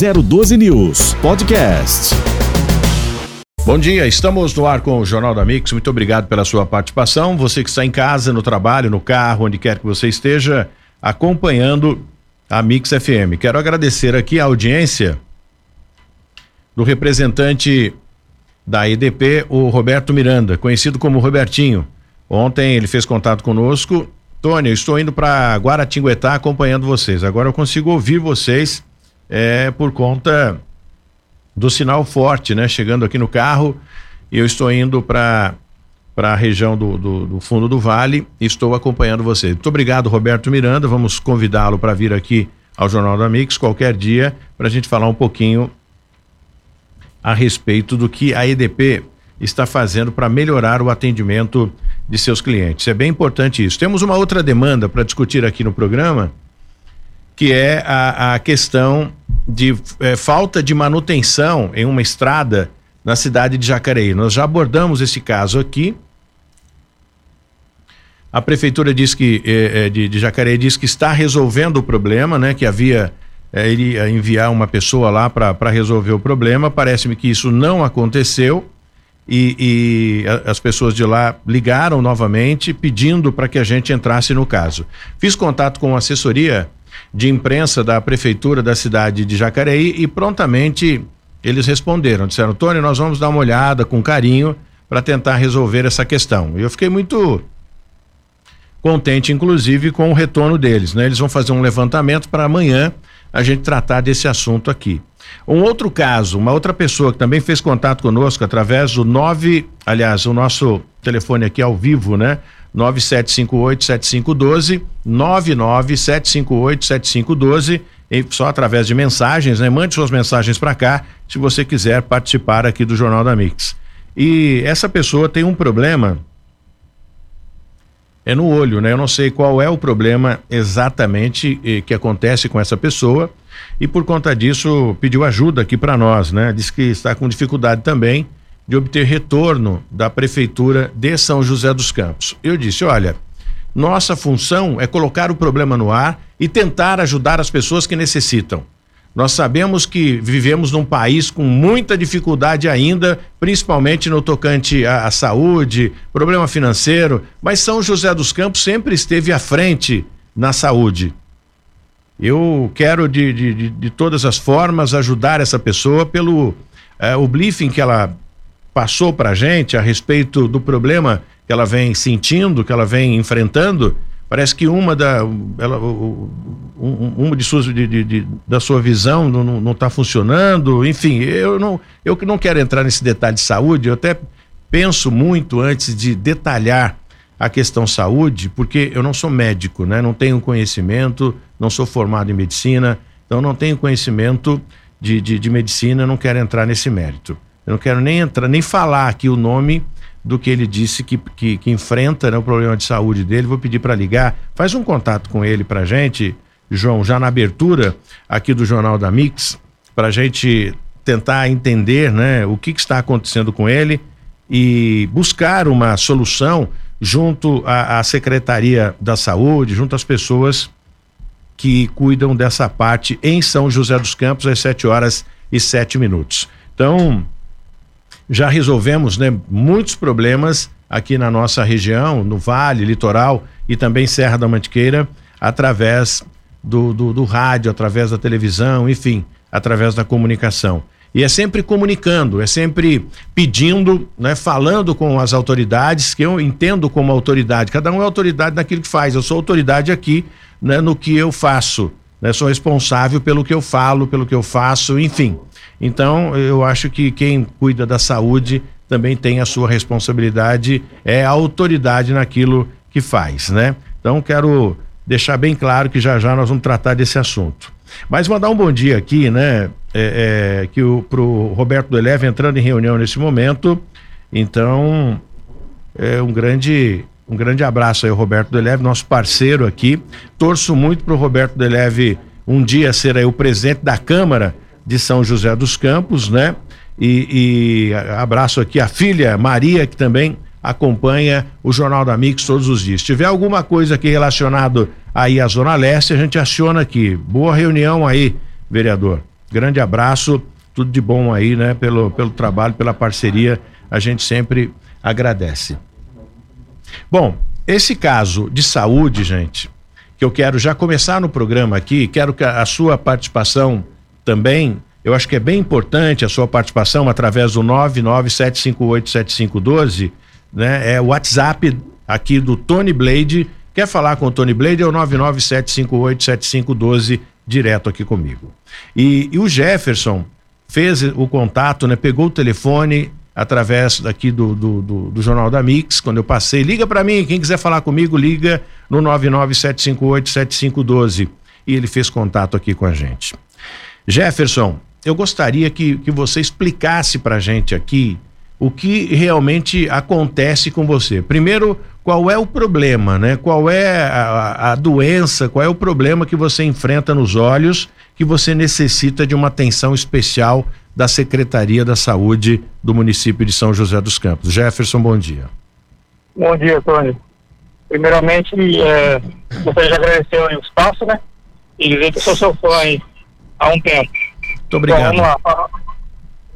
012 News Podcast. Bom dia, estamos no ar com o Jornal da Mix. Muito obrigado pela sua participação. Você que está em casa, no trabalho, no carro, onde quer que você esteja, acompanhando a Mix FM. Quero agradecer aqui a audiência do representante da EDP, o Roberto Miranda, conhecido como Robertinho. Ontem ele fez contato conosco. Eu estou indo para Guaratinguetá acompanhando vocês. Agora eu consigo ouvir vocês é, por conta do sinal forte, né? Chegando aqui no carro eu estou indo para para a região do, do, do, fundo do vale e estou acompanhando vocês. Muito obrigado, Roberto Miranda. Vamos convidá-lo para vir aqui ao Jornal da Mix qualquer dia para a gente falar um pouquinho a respeito do que a EDP está fazendo para melhorar o atendimento de seus clientes. É bem importante isso. Temos uma outra demanda para discutir aqui no programa, que é a, a questão de é, falta de manutenção em uma estrada na cidade de Jacareí. Nós já abordamos esse caso aqui. A prefeitura diz que é, de, de Jacareí diz que está resolvendo o problema, né? Que havia é, iria enviar uma pessoa lá para resolver o problema. Parece-me que isso não aconteceu e, e as pessoas de lá ligaram novamente pedindo para que a gente entrasse no caso. Fiz contato com a assessoria de imprensa da prefeitura da cidade de Jacareí e prontamente eles responderam, disseram: Tony, nós vamos dar uma olhada com carinho para tentar resolver essa questão. E eu fiquei muito contente, inclusive, com o retorno deles. Né? Eles vão fazer um levantamento para amanhã a gente tratar desse assunto aqui. Um outro caso, uma outra pessoa que também fez contato conosco através do 9, aliás, o nosso telefone aqui ao vivo, né? 9758-7512, 99758-7512, só através de mensagens, né? Mande suas mensagens para cá se você quiser participar aqui do Jornal da Mix. E essa pessoa tem um problema é no olho, né? Eu não sei qual é o problema exatamente eh, que acontece com essa pessoa e por conta disso pediu ajuda aqui para nós, né? Diz que está com dificuldade também de obter retorno da prefeitura de São José dos Campos. Eu disse, olha, nossa função é colocar o problema no ar e tentar ajudar as pessoas que necessitam. Nós sabemos que vivemos num país com muita dificuldade ainda, principalmente no tocante à, à, saúde, problema financeiro, mas São José dos Campos sempre esteve à frente na saúde. Eu quero, de, de, de todas as formas, ajudar essa pessoa pelo eh, o briefing que ela passou para a gente a respeito do problema que ela vem sentindo, que ela vem enfrentando Parece que uma da ela, um, uma de suas de, de, de, da sua visão não está funcionando. Enfim, eu não eu que não quero entrar nesse detalhe de saúde. Eu até penso muito antes de detalhar a questão saúde, porque eu não sou médico, né? Não tenho conhecimento, não sou formado em medicina, então não tenho conhecimento de, de, de medicina. Não quero entrar nesse mérito. Eu não quero nem entrar nem falar aqui o nome do que ele disse que, que, que enfrenta né, o problema de saúde dele. Vou pedir para ligar. Faz um contato com ele para gente, João, já na abertura aqui do Jornal da Mix, para gente tentar entender né, o que, que, está acontecendo com ele e buscar uma solução junto à, à Secretaria da Saúde, junto às pessoas que cuidam dessa parte em São José dos Campos às 7 horas e 7 minutos. Então, já resolvemos né, muitos problemas aqui na nossa região, no Vale, Litoral e também Serra da Mantiqueira, através do, do, do rádio, através da televisão, enfim, através da comunicação. E é sempre comunicando, é sempre pedindo, né, falando com as autoridades, que eu entendo como autoridade. Cada um é autoridade naquilo que faz. Eu sou autoridade aqui né, no que eu faço. Né, sou responsável pelo que eu falo, pelo que eu faço, enfim. Então, eu acho que quem cuida da saúde também tem a sua responsabilidade, é a autoridade naquilo que faz, né? Então, quero deixar bem claro que já já nós vamos tratar desse assunto. Mas mandar um bom dia aqui, né? É, é, que o, pro Roberto do Eleve entrando em reunião nesse momento. Então, é um grande um grande abraço aí, Roberto Deleve, nosso parceiro aqui. Torço muito para o Roberto Deleve um dia ser aí o presidente da Câmara de São José dos Campos, né? E, e abraço aqui a filha Maria, que também acompanha o Jornal da Mix todos os dias. Se tiver alguma coisa aqui relacionado aí à Zona Leste, a gente aciona aqui. Boa reunião aí, vereador. Grande abraço, tudo de bom aí, né? Pelo, pelo trabalho, pela parceria, a gente sempre agradece. Bom, esse caso de saúde, gente, que eu quero já começar no programa aqui, quero que a, a sua participação também, eu acho que é bem importante a sua participação através do 997587512, né? É o WhatsApp aqui do Tony Blade. Quer falar com o Tony Blade? É o 997587512 direto aqui comigo. E, e, o Jefferson fez o contato, né? Pegou o telefone através daqui do, do, do, do Jornal da Mix, quando eu passei, liga para mim, quem quiser falar comigo, liga no 997587512. E ele fez contato aqui com a gente. Jefferson, eu gostaria que, que você explicasse para a gente aqui o que realmente acontece com você. Primeiro, qual é o problema, né? Qual é a, a, doença, qual é o problema que você enfrenta nos olhos que você necessita de uma atenção especial da Secretaria da Saúde do município de São José dos Campos. Jefferson, bom dia. Bom dia, Tony. Primeiramente, é, gostaria de agradecer o espaço, né? E dizer que sou seu fã aí há um tempo. Muito obrigado. Então, vamos lá.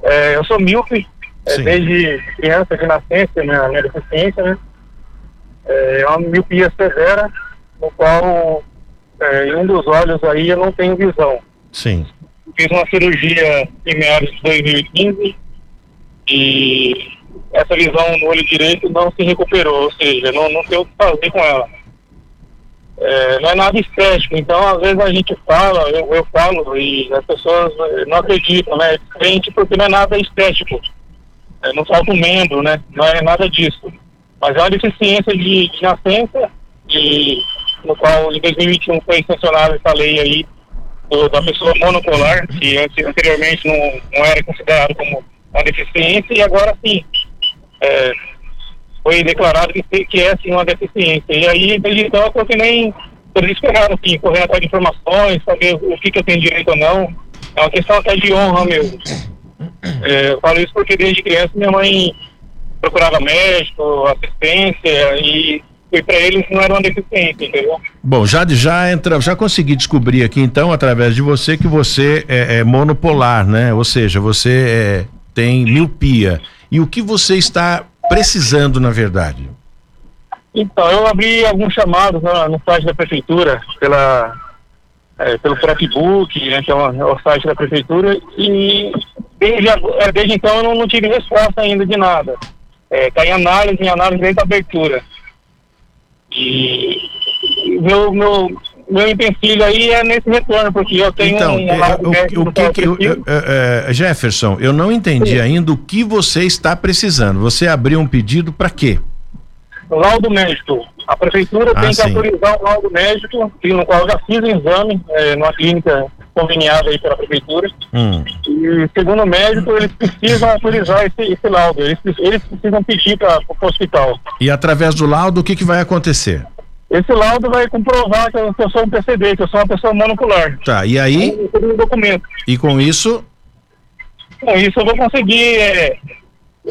É, eu sou míope, é, desde criança, de nascença, minha, minha deficiência, né? É, é uma miopia severa, no qual é, em um dos olhos aí eu não tenho visão. Sim. Fiz uma cirurgia em meados de 2015 e essa visão no olho direito não se recuperou, ou seja, não, não tem o que fazer com ela. É, não é nada estético, então às vezes a gente fala, eu, eu falo e as pessoas não acreditam, né? Diferente porque não é nada estético. É, não falta um membro, né? Não é nada disso. Mas é uma deficiência de, de nascença e no qual em 2021 foi sancionada essa lei aí do, da pessoa monopolar, que anteriormente não, não era considerado como uma deficiência, e agora sim é, foi declarado que, que é sim uma deficiência. E aí, desde então, eu nem desesperado, assim, correr atrás de informações, saber o que, que eu tenho direito ou não. É uma questão até de honra mesmo. É, eu falo isso porque desde criança minha mãe procurava médico, assistência e foi para eles não era uma deficiência, entendeu? Bom, já já entra, já consegui descobrir aqui então através de você que você é, é monopolar, né? Ou seja, você é, tem miopia. E o que você está precisando na verdade? Então, eu abri alguns chamados no, site da prefeitura pela é, pelo Prepbook, né, que é, uma, é, o site da prefeitura, e desde, é, desde então eu não, não, tive resposta ainda de nada. É, tá em análise, em análise desde a abertura. E meu, meu, meu empecilho aí é nesse retorno, porque eu tenho então, um, é, o, o que, que eu, é, Jefferson, eu não entendi Sim. ainda o que você está precisando. Você abriu um pedido para quê? Laudo médico. A prefeitura ah, tem que sim. autorizar o laudo médico, no qual eu já fiz o exame é, numa clínica conveniada aí pela prefeitura. Hum. E segundo o médico, eles precisam autorizar esse, esse laudo. Eles, eles precisam pedir para o hospital. E através do laudo, o que, que vai acontecer? Esse laudo vai comprovar que eu, que eu sou um PCD, que eu sou uma pessoa monocular. Tá, e aí? Um documento. E com isso? Com isso eu vou conseguir é,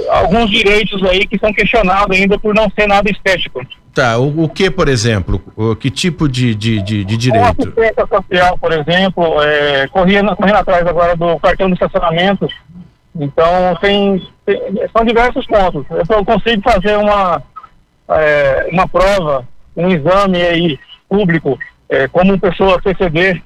alguns direitos aí que são questionados ainda por não ser nada estético. Tá, o, o que, por exemplo? O, que tipo de, de, de, de direito? Uma assistência social, por exemplo, é, correndo, correndo atrás agora do cartão de estacionamento. Então, tem, tem são diversos pontos. Eu consigo fazer uma, é, uma prova, um exame aí público, é, como pessoa PCD.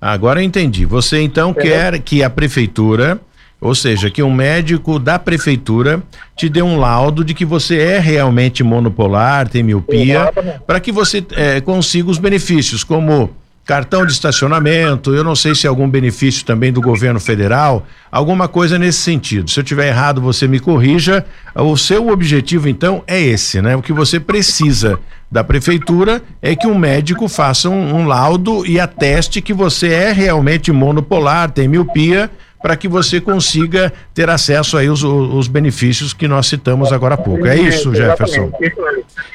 Agora eu entendi. Você então quer que a prefeitura ou seja, que um médico da prefeitura te dê um laudo de que você é realmente monopolar, tem miopia, para que você é, consiga os benefícios, como cartão de estacionamento, eu não sei se é algum benefício também do governo federal, alguma coisa nesse sentido. Se eu tiver errado, você me corrija. O seu objetivo então é esse, né? O que você precisa da prefeitura é que um médico faça um, um laudo e ateste que você é realmente monopolar, tem miopia para que você consiga ter acesso aí os, os benefícios que nós citamos agora há pouco. É isso, Jefferson?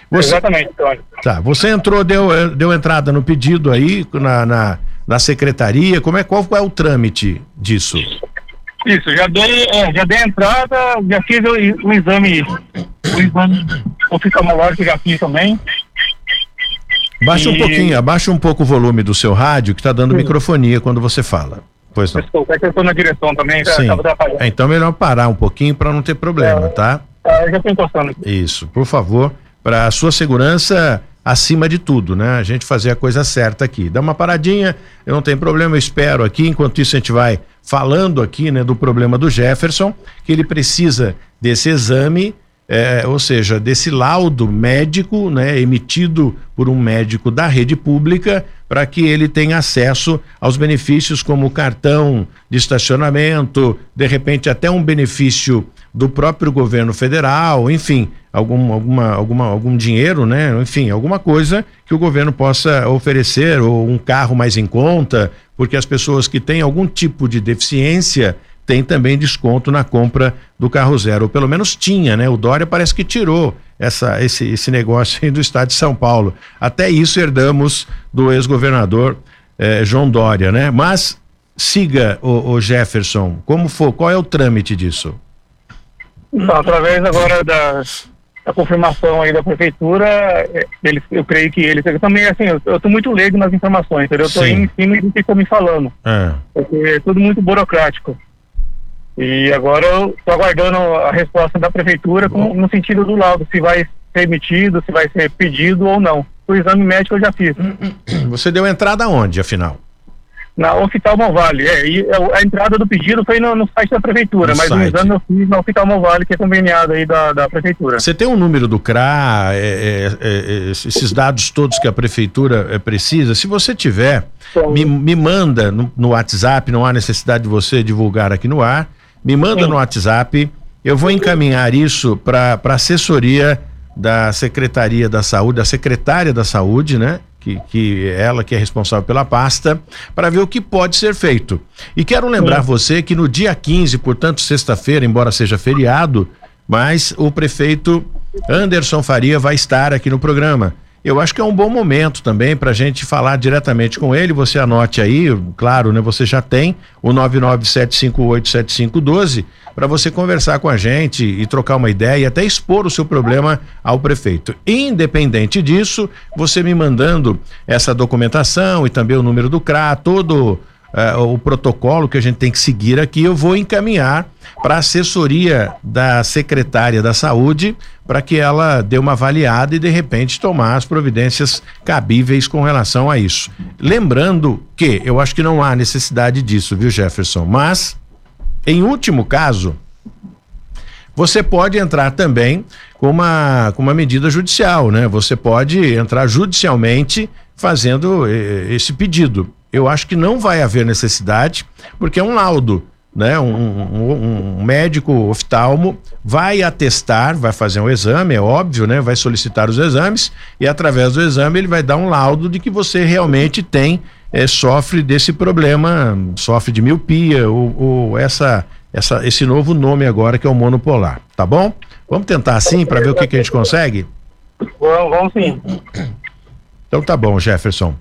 Você, Exatamente, Tá, você entrou, deu, deu entrada no pedido aí na, na, na secretaria, como é, qual é o trâmite disso? Isso, já dei, é, já dei entrada, já fiz o, o exame, o exame oftalmológico já fiz também. Baixa e... um pouquinho, abaixa um pouco o volume do seu rádio, que está dando Sim. microfonia quando você fala. Pois não. Desculpa, é que eu estou na direção também. Sim. É, então melhor parar um pouquinho para não ter problema, é, tá? É, eu já estou encostando aqui. Isso, por favor, para a sua segurança acima de tudo, né? A gente fazer a coisa certa aqui. Dá uma paradinha, eu não tenho problema, eu espero aqui. Enquanto isso, a gente vai falando aqui, né, do problema do Jefferson, que ele precisa desse exame é, ou seja, desse laudo médico, né, emitido por um médico da rede pública, para que ele tenha acesso aos benefícios como cartão de estacionamento, de repente até um benefício do próprio governo federal, enfim, algum, alguma, alguma, algum dinheiro, né? Enfim, alguma coisa que o governo possa oferecer, ou um carro mais em conta, porque as pessoas que têm algum tipo de deficiência tem também desconto na compra do carro zero, ou pelo menos tinha, né? O Dória parece que tirou essa, esse, esse negócio aí do estado de São Paulo. Até isso herdamos do ex-governador eh, João Dória, né? Mas siga o, o, Jefferson, como for, qual é o trâmite disso? Então, através agora da, da confirmação aí da prefeitura, eh, eles, eu creio que eles também assim, eu estou muito leigo nas informações, entendeu? Eu estou em cima do que estão me falando. É. Porque é tudo muito burocrático. E agora eu estou aguardando a resposta da prefeitura com, no sentido do laudo, se vai ser emitido, se vai ser pedido ou não. O exame médico eu já fiz. Você deu entrada onde, afinal? Na Hospital Vale. É, e a entrada do pedido foi no, no site da prefeitura, no mas site. o exame eu fiz na Hospital Vale, que é conveniado aí da, da prefeitura. Você tem um número do CRA, é, é, é, esses dados todos que a prefeitura é, precisa? Se você tiver, me, me manda no, no WhatsApp, não há necessidade de você divulgar aqui no ar me manda Sim. no WhatsApp, eu vou encaminhar isso para a assessoria da Secretaria da Saúde, da secretária da Saúde, né? Que, que ela que é responsável pela pasta, para ver o que pode ser feito. E quero lembrar Sim. você que no dia 15, portanto, sexta-feira, embora seja feriado, mas o prefeito Anderson Faria vai estar aqui no programa eu acho que é um bom momento também para a gente falar diretamente com ele. Você anote aí, claro, né? Você já tem o 997587512 para você conversar com a gente e trocar uma ideia e até expor o seu problema ao prefeito. Independente disso, você me mandando essa documentação e também o número do CRA, todo uh, o protocolo que a gente tem que seguir aqui, eu vou encaminhar para a assessoria da secretária da saúde para que ela dê uma avaliada e de repente tomar as providências cabíveis com relação a isso. Lembrando que eu acho que não há necessidade disso, viu, Jefferson? Mas, em último caso, você pode entrar também com uma, com uma medida judicial, né? Você pode entrar judicialmente fazendo eh, esse pedido. Eu acho que não vai haver necessidade, porque é um laudo, né? Um, um, um, médico oftalmo vai atestar, vai fazer um exame, é óbvio, né? Vai solicitar os exames e através do exame ele vai dar um laudo de que você realmente tem, é, sofre desse problema, sofre de miopia ou, ou essa, essa, esse novo nome agora que é o monopolar, tá bom? Vamos tentar assim para ver o que, que a gente consegue? Vamos, vamos sim. Então tá bom, Jefferson.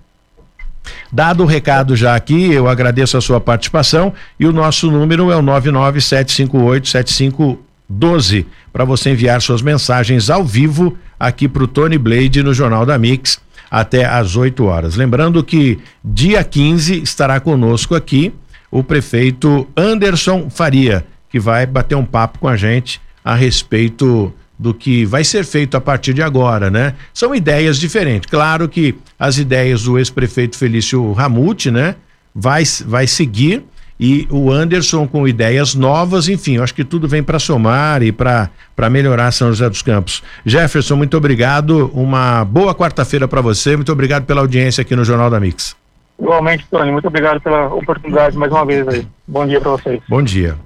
Dado o recado já aqui, eu agradeço a sua participação e o nosso número é o 997587512 para você enviar suas mensagens ao vivo aqui para o Tony Blade no Jornal da Mix até às 8 horas. Lembrando que dia 15 estará conosco aqui o prefeito Anderson Faria, que vai bater um papo com a gente a respeito do que vai ser feito a partir de agora, né? São ideias diferentes. Claro que as ideias do ex-prefeito Felício Ramute, né? Vai, vai seguir e o Anderson com ideias novas, enfim, eu acho que tudo vem para somar e para melhorar São José dos Campos. Jefferson, muito obrigado, uma boa quarta-feira para você, muito obrigado pela audiência aqui no Jornal da Mix. Igualmente, Tony, muito obrigado pela oportunidade mais uma vez aí. Bom dia para vocês. Bom dia.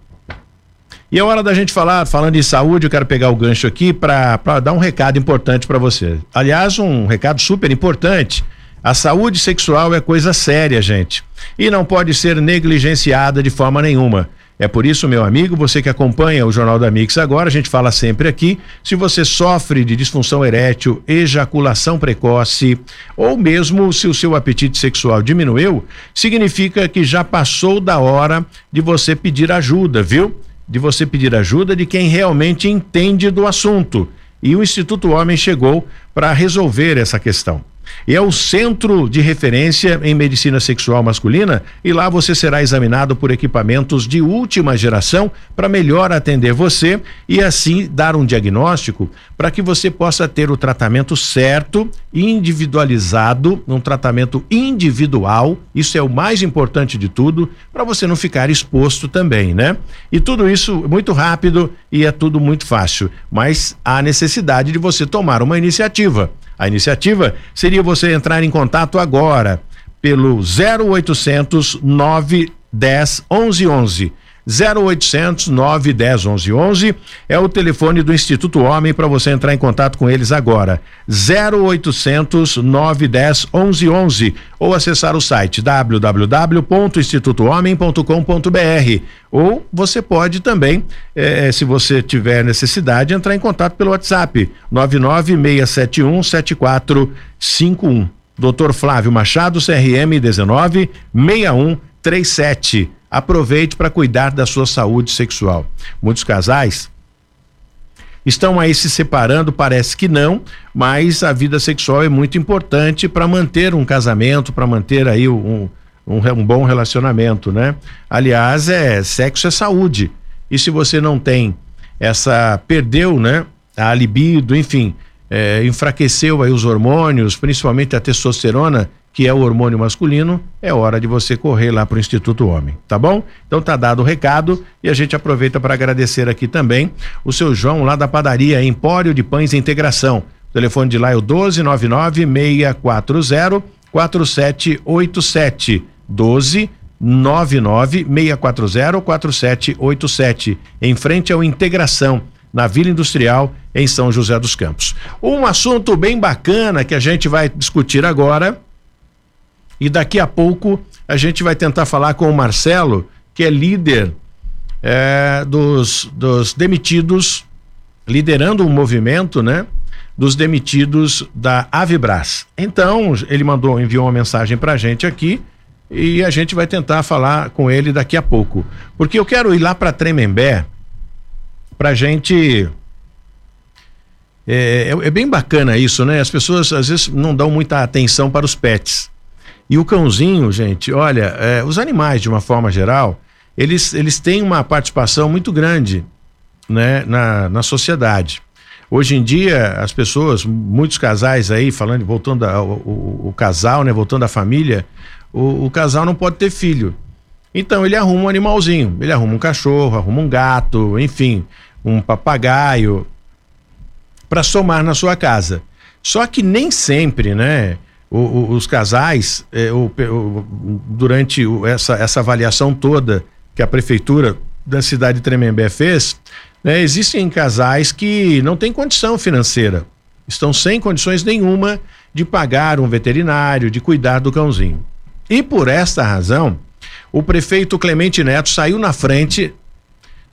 E é hora da gente falar, falando em saúde, eu quero pegar o gancho aqui para dar um recado importante para você. Aliás, um recado super importante. A saúde sexual é coisa séria, gente, e não pode ser negligenciada de forma nenhuma. É por isso, meu amigo, você que acompanha o Jornal da Mix agora, a gente fala sempre aqui, se você sofre de disfunção erétil, ejaculação precoce, ou mesmo se o seu apetite sexual diminuiu, significa que já passou da hora de você pedir ajuda, viu? De você pedir ajuda de quem realmente entende do assunto. E o Instituto Homem chegou para resolver essa questão. E é o centro de referência em medicina sexual masculina e lá você será examinado por equipamentos de última geração para melhor atender você e assim dar um diagnóstico para que você possa ter o tratamento certo, individualizado, um tratamento individual. Isso é o mais importante de tudo, para você não ficar exposto também, né? E tudo isso muito rápido e é tudo muito fácil, mas há necessidade de você tomar uma iniciativa. A iniciativa seria você entrar em contato agora pelo 0800 910 1111. 0800 910 1111 é o telefone do Instituto Homem para você entrar em contato com eles agora. 0800 910 1111 ou acessar o site www.institutohomem.com.br ou você pode também, eh, se você tiver necessidade, entrar em contato pelo WhatsApp 99671 7451. Dr. Flávio Machado, CRM 19 6137 aproveite para cuidar da sua saúde sexual. Muitos casais estão aí se separando, parece que não, mas a vida sexual é muito importante para manter um casamento, para manter aí um, um, um, bom relacionamento, né? Aliás, é sexo é saúde. E se você não tem essa perdeu, né? A libido, enfim, é, enfraqueceu aí os hormônios, principalmente a testosterona, que é o hormônio masculino, é hora de você correr lá para o Instituto Homem, tá bom? Então tá dado o recado e a gente aproveita para agradecer aqui também o seu João lá da padaria Empório de Pães Integração. O telefone de lá é o 1299 640 4787 12 99 640 4787 em frente ao Integração na Vila Industrial em São José dos Campos. Um assunto bem bacana que a gente vai discutir agora e daqui a pouco a gente vai tentar falar com o Marcelo, que é líder é, dos, dos demitidos, liderando o um movimento, né? Dos demitidos da Avibras. Então, ele mandou, enviou uma mensagem pra gente aqui e a gente vai tentar falar com ele daqui a pouco. Porque eu quero ir lá para Tremembé pra gente. É, é, é, bem bacana isso, né? As pessoas às vezes não dão muita atenção para os pets. E o cãozinho, gente, olha, é, os animais, de uma forma geral, eles, eles têm uma participação muito grande né, na, na sociedade. Hoje em dia, as pessoas, muitos casais aí, falando, voltando ao o, o, casal, né, voltando à família, o, o, casal não pode ter filho. Então ele arruma um animalzinho, ele arruma um cachorro, arruma um gato, enfim, um papagaio, para somar na sua casa. Só que nem sempre, né? O, o, os casais, é, o, durante essa, essa avaliação toda que a prefeitura da cidade de Tremembé fez, né, existem casais que não têm condição financeira, estão sem condições nenhuma de pagar um veterinário, de cuidar do cãozinho. E por esta razão, o prefeito Clemente Neto saiu na frente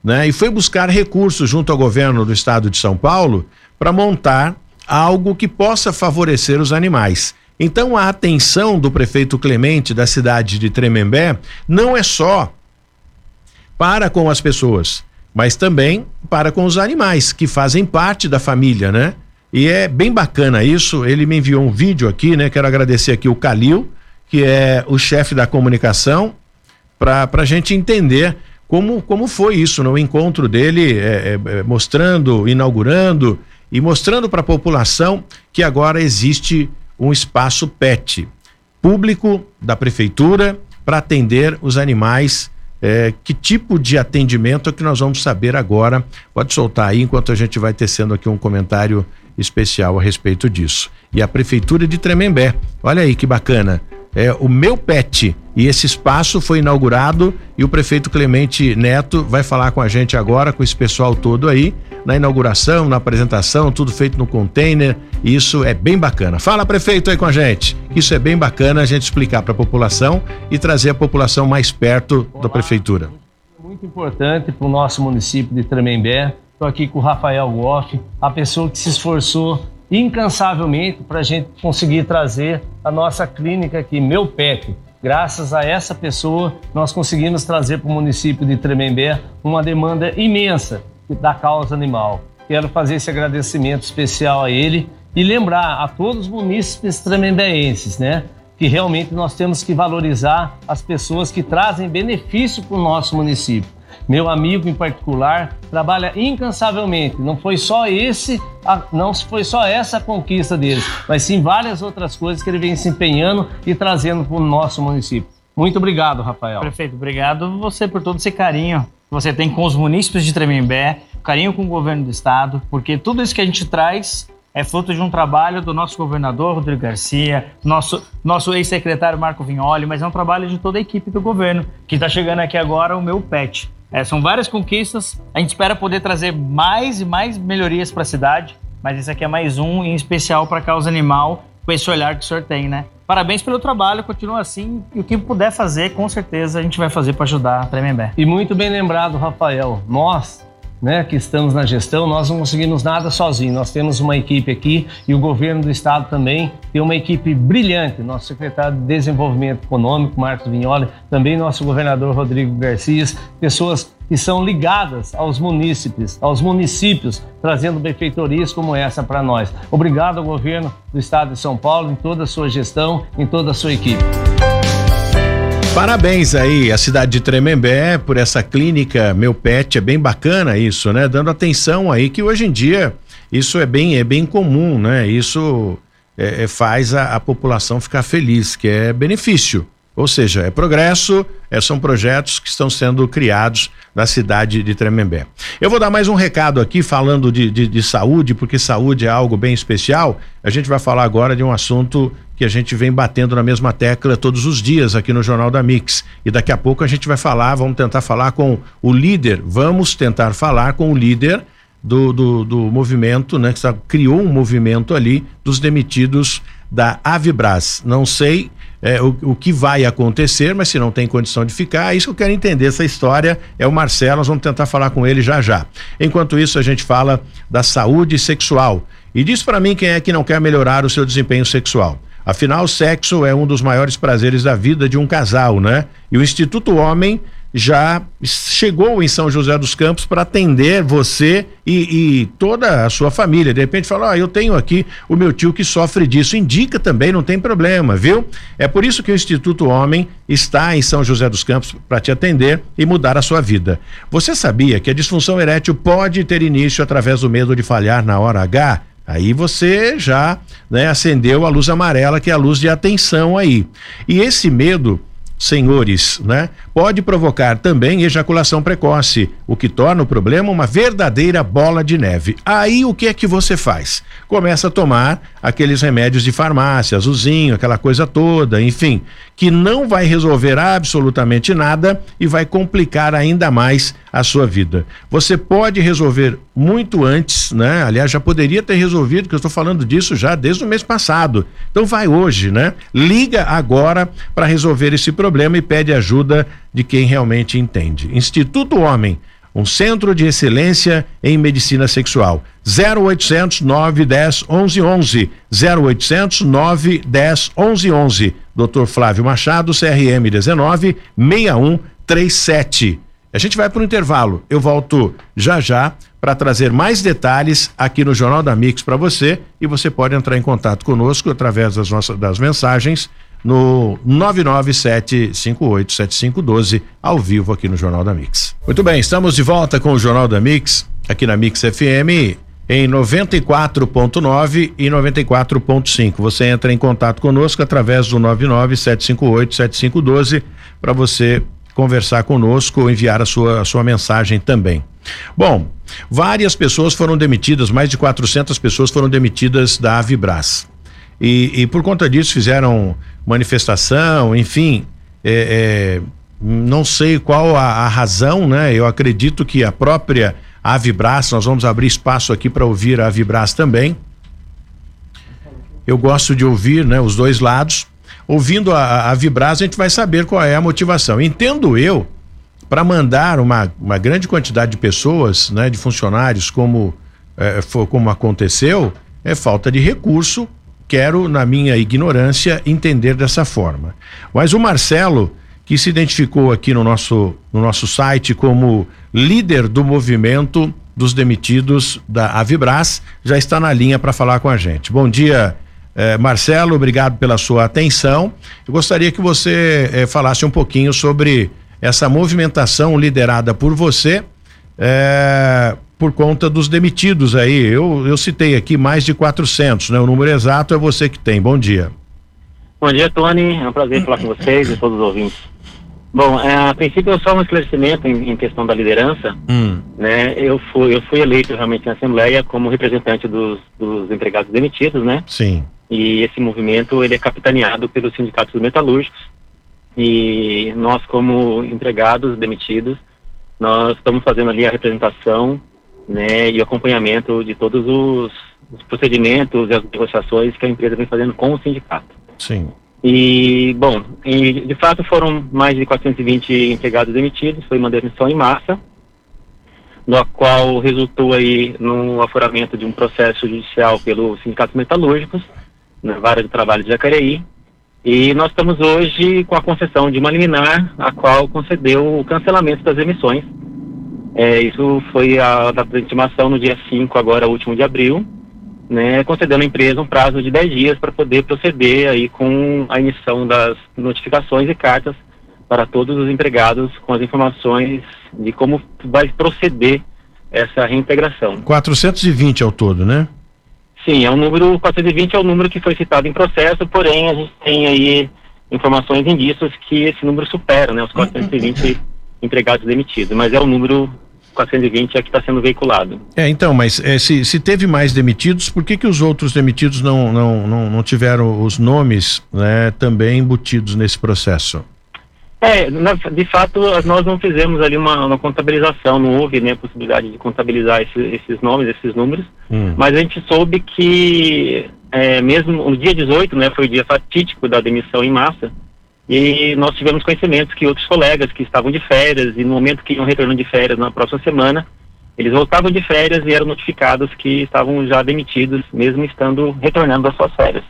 né, e foi buscar recursos junto ao governo do estado de São Paulo para montar algo que possa favorecer os animais. Então a atenção do prefeito Clemente da cidade de Tremembé não é só para com as pessoas, mas também para com os animais que fazem parte da família, né? E é bem bacana isso. Ele me enviou um vídeo aqui, né? Quero agradecer aqui o Calil, que é o chefe da comunicação, para a gente entender como, como foi isso no encontro dele, é, é, mostrando, inaugurando e mostrando para a população que agora existe um espaço PET público da prefeitura para atender os animais. É, que tipo de atendimento é que nós vamos saber agora? Pode soltar aí enquanto a gente vai tecendo aqui um comentário especial a respeito disso. E a prefeitura de Tremembé, olha aí que bacana é, o meu pet. E esse espaço foi inaugurado e o prefeito Clemente Neto vai falar com a gente agora, com esse pessoal todo aí, na inauguração, na apresentação, tudo feito no container. Isso é bem bacana. Fala, prefeito, aí com a gente. Isso é bem bacana a gente explicar para a população e trazer a população mais perto Olá. da prefeitura. Muito importante para o nosso município de Tremembé. Estou aqui com o Rafael Goff, a pessoa que se esforçou incansavelmente para a gente conseguir trazer a nossa clínica aqui, Meu Pet. Graças a essa pessoa, nós conseguimos trazer para o município de Tremembé uma demanda imensa da causa animal. Quero fazer esse agradecimento especial a ele E lembrar a todos os munícipes tremembeenses, né? Que realmente nós temos que valorizar as pessoas que trazem benefício para o nosso município. Meu amigo em particular trabalha incansavelmente. Não foi só esse, não foi só essa conquista deles, mas sim várias outras coisas que ele vem se empenhando e trazendo para o nosso município. Muito obrigado, Rafael. Prefeito, obrigado você por todo esse carinho que você tem com os munícipes de Tremembé, carinho com o governo do estado, porque tudo isso que a gente traz é fruto de um trabalho do nosso governador Rodrigo Garcia, nosso, nosso ex-secretário Marco Vignoli, mas é um trabalho de toda a equipe do governo, que está chegando aqui agora o meu pet. É, são várias conquistas, a gente espera poder trazer mais e mais melhorias para a cidade, mas esse aqui é mais um, em especial para a causa animal, com esse olhar que o senhor tem, né? Parabéns pelo trabalho, continua assim. E o que puder fazer, com certeza a gente vai fazer para ajudar a Tremembé. E muito bem lembrado, Rafael. Nós né, que estamos na gestão, nós não conseguimos nada sozinhos. Nós temos uma equipe aqui e o governo do estado também tem uma equipe brilhante. Nosso secretário de Desenvolvimento Econômico, Marcos Vignoli, também nosso governador Rodrigo Garcia, pessoas que são ligadas aos munícipes, aos municípios, trazendo benfeitorias como essa para nós. Obrigado ao governo do estado de São Paulo, em toda a sua gestão, em toda a sua equipe. Parabéns aí a cidade de Tremembé por essa clínica Meu Pet, é bem bacana isso, né? Dando atenção aí que hoje em dia isso é bem é bem comum, né? Isso é, é, faz a, a população ficar feliz, que é benefício. Ou seja, é progresso, é, são projetos que estão sendo criados na cidade de Tremembé. Eu vou dar mais um recado aqui falando de, de, de, saúde, porque saúde é algo bem especial. A gente vai falar agora de um assunto que a gente vem batendo na mesma tecla todos os dias aqui no Jornal da Mix. E daqui a pouco a gente vai falar, vamos tentar falar com o líder, vamos tentar falar com o líder do, do, do movimento, né? Que criou um movimento ali dos demitidos da Avibras. Não sei é, o, o, que vai acontecer, mas se não tem condição de ficar, é isso que eu quero entender. Essa história é o Marcelo, nós vamos tentar falar com ele já já. Enquanto isso, a gente fala da saúde sexual. E diz para mim quem é que não quer melhorar o seu desempenho sexual. Afinal, sexo é um dos maiores prazeres da vida de um casal, né? E o Instituto Homem já chegou em São José dos Campos para atender você e, e, toda a sua família. De repente fala, ah, eu tenho aqui o meu tio que sofre disso. Indica também, não tem problema, viu? É por isso que o Instituto Homem está em São José dos Campos para te atender e mudar a sua vida. Você sabia que a disfunção erétil pode ter início através do medo de falhar na hora H? Aí você já né, acendeu a luz amarela, que é a luz de atenção aí. E esse medo senhores, né? Pode provocar também ejaculação precoce, o que torna o problema uma verdadeira bola de neve. Aí o que é que você faz? Começa a tomar aqueles remédios de farmácia, azulzinho, aquela coisa toda, enfim, que não vai resolver absolutamente nada e vai complicar ainda mais a sua vida. Você pode resolver muito antes, né? Aliás, já poderia ter resolvido, que eu estou falando disso já desde o mês passado. Então vai hoje, né? Liga agora para resolver esse problema e pede ajuda de quem realmente entende. Instituto Homem, um centro de excelência em medicina sexual. 0800 910 1111. 0800 910 1111. Dr. Flávio Machado, CRM 19 6137. A gente vai para o intervalo. Eu volto já já para trazer mais detalhes aqui no Jornal da Mix para você e você pode entrar em contato conosco através das nossas das mensagens no 997587512 ao vivo aqui no Jornal da Mix. Muito bem, estamos de volta com o Jornal da Mix aqui na Mix FM em 94.9 e 94.5. Você entra em contato conosco através do 997587512 para você conversar conosco ou enviar a sua, a sua mensagem também. Bom, várias pessoas foram demitidas, mais de 400 pessoas foram demitidas da Avibras. E, e por conta disso fizeram manifestação, enfim, é, é, não sei qual a, a, razão, né? Eu acredito que a própria Avibras, nós vamos abrir espaço aqui para ouvir a Avibras também. Eu gosto de ouvir, né, os dois lados ouvindo a, a vibrar, a gente vai saber qual é a motivação. Entendo eu, para mandar uma, uma grande quantidade de pessoas, né, de funcionários, como, é, foi, como aconteceu, é falta de recurso. Quero, na minha ignorância, entender dessa forma. Mas o Marcelo, que se identificou aqui no nosso, no nosso site como líder do movimento dos demitidos da Avibras, já está na linha para falar com a gente. Bom dia, eh, Marcelo, obrigado pela sua atenção. Eu gostaria que você eh, falasse um pouquinho sobre essa movimentação liderada por você. Eh, por conta dos demitidos aí. Eu, eu citei aqui mais de 400, né? O número exato é você que tem. Bom dia. Bom dia, Tony. É um prazer falar com vocês e todos os ouvintes. Bom, é, a princípio só um esclarecimento em, em questão da liderança. Hum. Né, eu fui eu fui eleito realmente na Assembleia como representante dos, dos empregados demitidos, né? Sim. E esse movimento ele é capitaneado pelos sindicatos metalúrgicos e nós como empregados demitidos nós estamos fazendo ali a representação né, e acompanhamento de todos os, os procedimentos e as negociações que a empresa vem fazendo com o sindicato. Sim. E, bom, e, de fato foram mais de 420 empregados demitidos, foi uma demissão em massa, no qual resultou aí no aforamento de um processo judicial pelos sindicatos metalúrgicos, na vara de trabalho de Jacareí, e nós estamos hoje com a concessão de uma liminar, a qual concedeu o cancelamento das emissões. É, isso foi a da intimação no dia 5, agora último de abril, né, concedendo à empresa um prazo de 10 dias para poder proceder aí com a emissão das notificações e cartas para todos os empregados com as informações de como vai proceder essa reintegração. 420 ao todo, né? Sim, é um número 420 é o número que foi citado em processo, porém a gente tem aí informações indícios que esse número supera, né, os 420 empregados demitidos, mas é o número 420 é que está sendo veiculado. É, então, mas é, se, se teve mais demitidos, por que que os outros demitidos não, não, não, não tiveram os nomes né, também embutidos nesse processo? É, na, de fato, nós não fizemos ali uma, uma contabilização, não houve né, possibilidade de contabilizar esse, esses nomes, esses números, hum. mas a gente soube que é, mesmo no dia 18, né, foi o dia fatídico da demissão em massa, e nós tivemos conhecimento que outros colegas que estavam de férias e no momento que iam retornando de férias na próxima semana, eles voltavam de férias e eram notificados que estavam já demitidos, mesmo estando retornando das suas férias.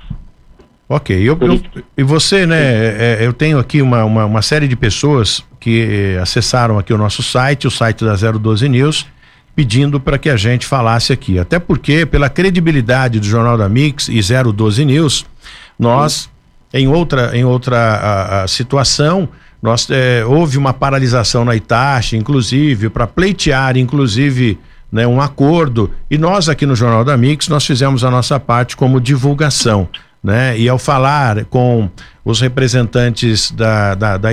Ok, eu, eu, e você, né? É, eu tenho aqui uma, uma, uma, série de pessoas que eh, acessaram aqui o nosso site, o site da 012 News, pedindo para que a gente falasse aqui. Até porque, pela credibilidade do Jornal da Mix e 012 News, nós em outra, em outra a, a situação, nós, é, houve uma paralisação na Itachi, inclusive, para pleitear, inclusive, né, um acordo. E nós aqui no Jornal da Mix, nós fizemos a nossa parte como divulgação. Né? E ao falar com os representantes da, da, da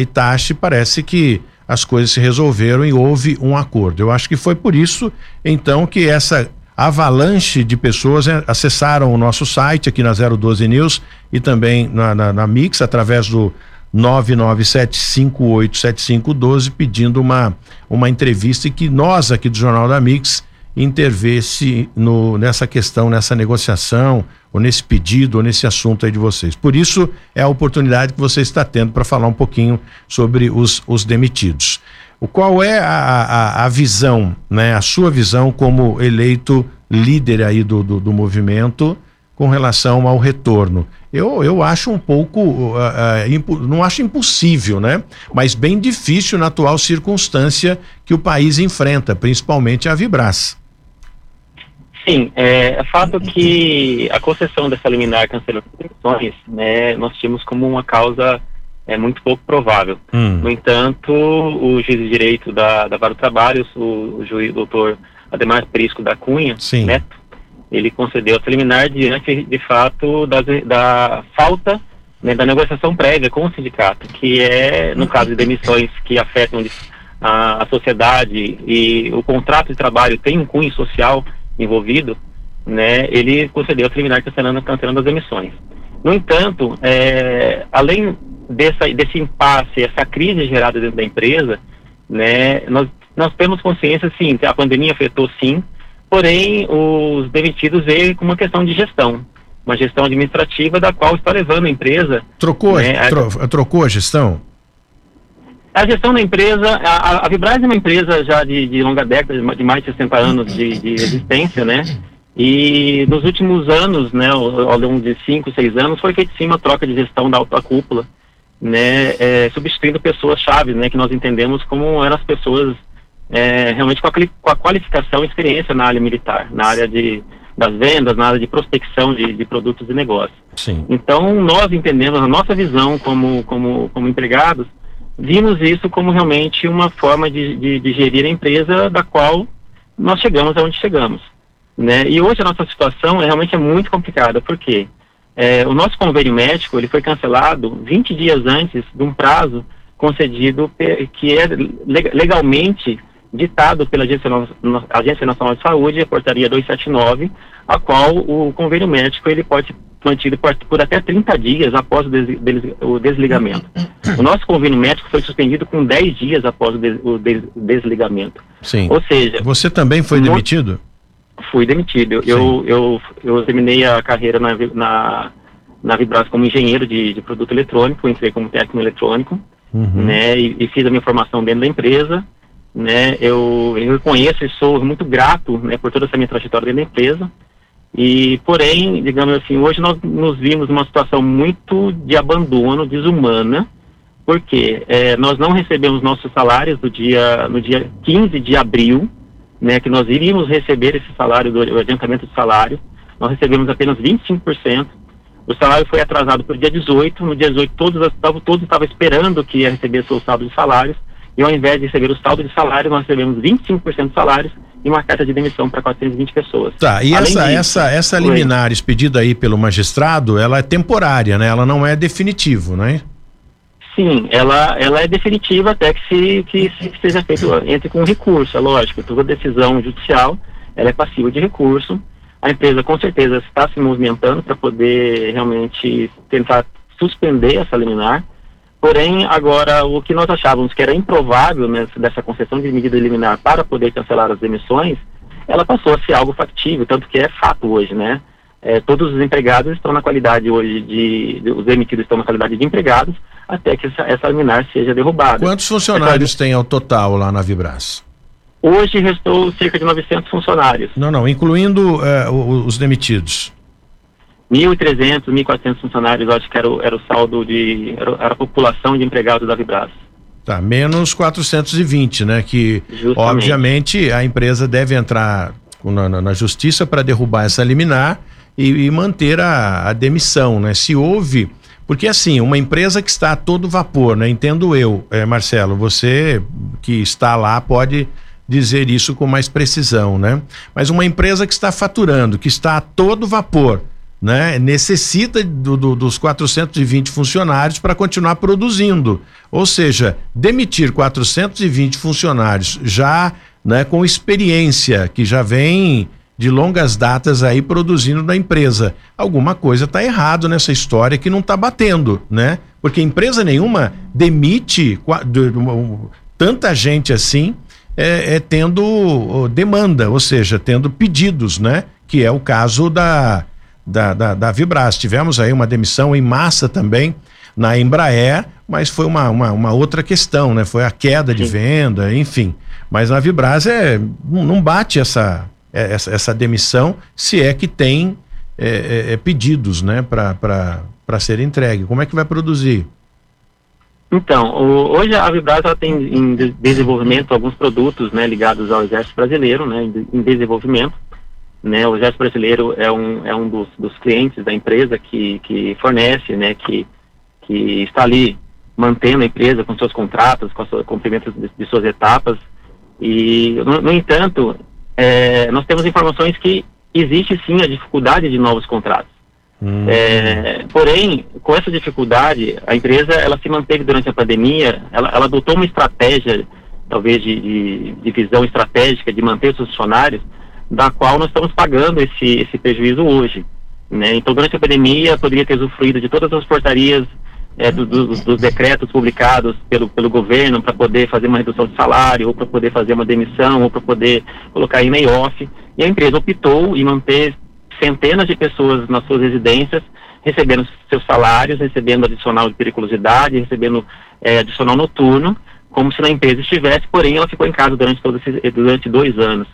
parece que as coisas se resolveram e houve um acordo. Eu acho que foi por isso, então, que essa avalanche de pessoas né, acessaram o nosso site aqui na 012 News e também na, na, na Mix através do 997587512 pedindo uma, uma entrevista e que nós aqui do Jornal da Mix intervesse no, nessa questão, nessa negociação, ou nesse pedido, ou nesse assunto aí de vocês. Por isso é a oportunidade que você está tendo para falar um pouquinho sobre os, os demitidos. Qual é a, a, a, visão, né, a sua visão como eleito líder aí do, do, do movimento com relação ao retorno? Eu, eu acho um pouco, uh, uh, não acho impossível, né? Mas bem difícil na atual circunstância que o país enfrenta, principalmente a Vibras. Sim, é, é fato que a concessão dessa liminar cancelamento de eleições, né, nós tínhamos como uma causa é muito pouco provável. Hum. No entanto, o juiz de direito da, da Vara do Trabalho, o, o juiz doutor Ademar Prisco da Cunha, Sim. Neto, ele concedeu a preliminar diante, de fato, da, da falta né, da negociação prévia com o sindicato, que é, no caso de demissões que afetam a, a sociedade e o contrato de trabalho tem um cunho social envolvido, né, ele concedeu a preliminar cancelando, cancelando as demissões. No entanto, é, além dessa, desse impasse, essa crise gerada dentro da empresa, né, nós, nós temos consciência, sim, a pandemia afetou sim, porém os demitidos veio com uma questão de gestão, uma gestão administrativa da qual está levando a empresa. Trocou, né, a, tro, trocou a gestão? A gestão da empresa, a, a Vibraz é uma empresa já de, de longa década, de mais de 60 anos de, de existência, né? E nos últimos anos, né, ao longo de 5, 6 anos, foi feita sim uma troca de gestão da alta cúpula né, é, substituindo pessoas-chave, né, que nós entendemos como eram as pessoas é, realmente com a, com a, qualificação e experiência na área militar, na área de, das vendas, na área de prospecção de, de produtos e negócios. Sim. Então, nós entendemos, a nossa visão como, como, como empregados, vimos isso como realmente uma forma de, de, de gerir a empresa da qual nós chegamos aonde chegamos. Né? E hoje a nossa situação é, realmente é muito complicada, porque é, o nosso convênio médico ele foi cancelado 20 dias antes de um prazo concedido que é legalmente ditado pela Agência, Nacional de Saúde, a portaria 279, a qual o convênio médico ele pode ser mantido por, até 30 dias após o, des, o, desligamento. O nosso convênio médico foi suspendido com 10 dias após o, des, o des, desligamento. Sim. Ou seja... Você também foi demitido? Fui demitido. Eu, eu, eu terminei a carreira na, na, na Vibras como engenheiro de, de produto eletrônico, entrei como técnico eletrônico, uhum. né, e, e, fiz a minha formação dentro da empresa, né, eu, eu reconheço e sou muito grato, né, por toda essa minha trajetória dentro da empresa, e, porém, digamos assim, hoje nós nos vimos numa situação muito de abandono, desumana, porque é, nós não recebemos nossos salários do dia, no dia 15 de abril, né, que nós iríamos receber esse salário, do, o adiantamento do salário, nós recebemos apenas 25%. O salário foi atrasado para o dia 18, no dia 18 todos, todos estavam esperando que ia receber seus saldo de salários, e ao invés de receber o saldo de salário, nós recebemos 25% de salários e uma carta de demissão para 420 pessoas. Tá, e essa, disso, essa, essa liminar expedida aí pelo magistrado, ela é temporária, né? Ela não é definitivo, não é? Sim, ela, ela é definitiva até que se, que, se, seja feito, entre com recurso, é lógico. Toda decisão judicial, ela é passiva de recurso. A empresa com certeza está se movimentando para poder realmente tentar suspender essa liminar. Porém, agora, o que nós achávamos que era improvável né, dessa concessão de medida liminar para poder cancelar as demissões, ela passou a ser algo factível, tanto que é fato hoje, né? É, todos os empregados estão na qualidade hoje de, de, os demitidos estão na qualidade de empregados, até que essa, essa liminar seja derrubada. Quantos funcionários essa, tem ao total lá na Vibras? Hoje restou cerca de 900 funcionários. Não, não, incluindo uh, os demitidos. 1.300, 1.400 funcionários, acho que era o, era o saldo de. Era, era, a população de empregados da Vibras. Tá, menos 420, né? Que, Justamente. obviamente, a empresa deve entrar na, na, na justiça para derrubar essa liminar e, e manter a, a demissão, né? Se houve porque assim, uma empresa que está a todo vapor, né? Entendo eu, é, Marcelo, você que está lá pode dizer isso com mais precisão, né? Mas uma empresa que está faturando, que está a todo vapor, né? Necessita do, do, dos 420 funcionários para continuar produzindo. Ou seja, demitir 420 funcionários já, né, com experiência, que já vem de longas datas aí produzindo na empresa. Alguma coisa está errado nessa história que não está batendo, né? Porque empresa nenhuma demite tanta gente assim é, é, tendo demanda, ou seja, tendo pedidos, né? Que é o caso da, da, da, da Vibras. Tivemos aí uma demissão em massa também na Embraer, mas foi uma, uma, uma outra questão, né? Foi a queda Sim. de venda, enfim. Mas na Vibras é, não bate essa, essa, essa demissão, se é que tem é, é, é pedidos né, para ser entregue. Como é que vai produzir? Então, o, hoje a Vibras tem em desenvolvimento alguns produtos né, ligados ao Exército Brasileiro, né, em desenvolvimento. Né, o Exército Brasileiro é um, é um dos, dos clientes da empresa que, que fornece, né, que, que está ali mantendo a empresa com seus contratos, com o cumprimento de, de, suas etapas. E, no, no entanto, é, nós temos informações que existe sim a dificuldade de novos contratos. Hum. É, porém, com essa dificuldade, a empresa ela se manteve durante a pandemia, ela, ela adotou uma estratégia, talvez de, de, de, visão estratégica de manter seus funcionários, da qual nós estamos pagando esse, esse prejuízo hoje. Né? Então, durante a pandemia, poderia ter usufruído de todas as portarias é, do, do, dos decretos publicados pelo, pelo governo para poder fazer uma redução de salário, ou para poder fazer uma demissão, ou para poder colocar em layoff. E a empresa optou em manter centenas de pessoas nas suas residências, recebendo seus salários, recebendo adicional de periculosidade, recebendo é, adicional noturno, como se na empresa estivesse, porém ela ficou em casa durante, todo esse, durante dois anos,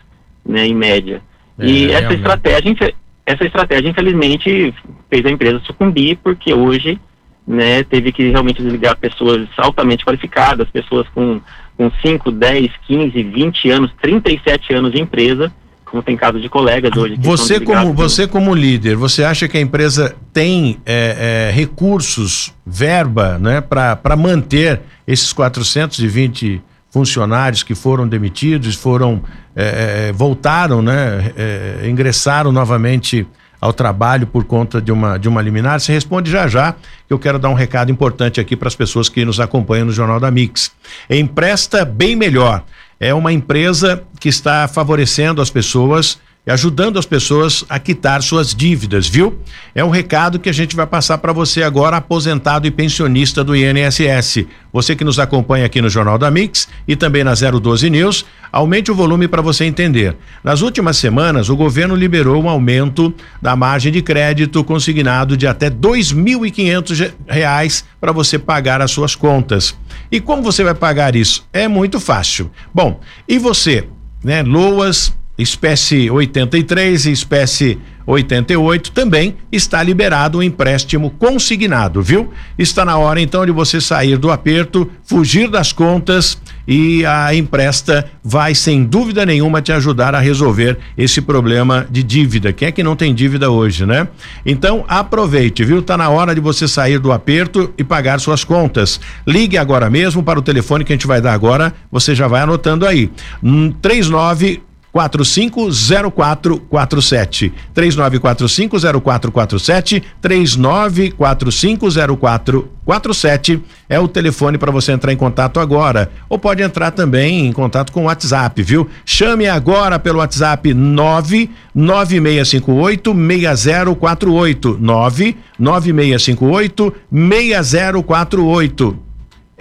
né, em média. É, e essa estratégia, essa estratégia, infelizmente, fez a empresa sucumbir, porque hoje né, teve que realmente desligar pessoas altamente qualificadas, pessoas com, com 5, 10, 15, 20 anos, 37 anos de empresa, como tem casos de colegas hoje. Você como, você como líder, você acha que a empresa tem é, é, recursos, verba, né, para manter esses 420 funcionários que foram demitidos, foram é, é, voltaram, né, é, ingressaram novamente ao trabalho por conta de uma de uma liminar? Você responde já já, que eu quero dar um recado importante aqui para as pessoas que nos acompanham no Jornal da Mix. Empresta bem melhor é uma empresa que está favorecendo as pessoas ajudando as pessoas a quitar suas dívidas, viu? É um recado que a gente vai passar para você agora, aposentado e pensionista do INSS. Você que nos acompanha aqui no Jornal da Mix e também na 012 News, aumente o volume para você entender. Nas últimas semanas, o governo liberou um aumento da margem de crédito consignado de até R$ 2.500 para você pagar as suas contas. E como você vai pagar isso? É muito fácil. Bom, e você, né? Loas, espécie 83 e espécie 88 também está liberado o empréstimo consignado, viu? Está na hora então de você sair do aperto, fugir das contas e a empresta vai sem dúvida nenhuma te ajudar a resolver esse problema de dívida. Quem é que não tem dívida hoje, né? Então aproveite, viu? Tá na hora de você sair do aperto e pagar suas contas. Ligue agora mesmo para o telefone que a gente vai dar agora, você já vai anotando aí. Hum, 39 450447 39450447 39450447 é o telefone para você entrar em contato agora. Ou pode entrar também em contato com o WhatsApp, viu? Chame agora pelo WhatsApp 99658 6048 99658 6048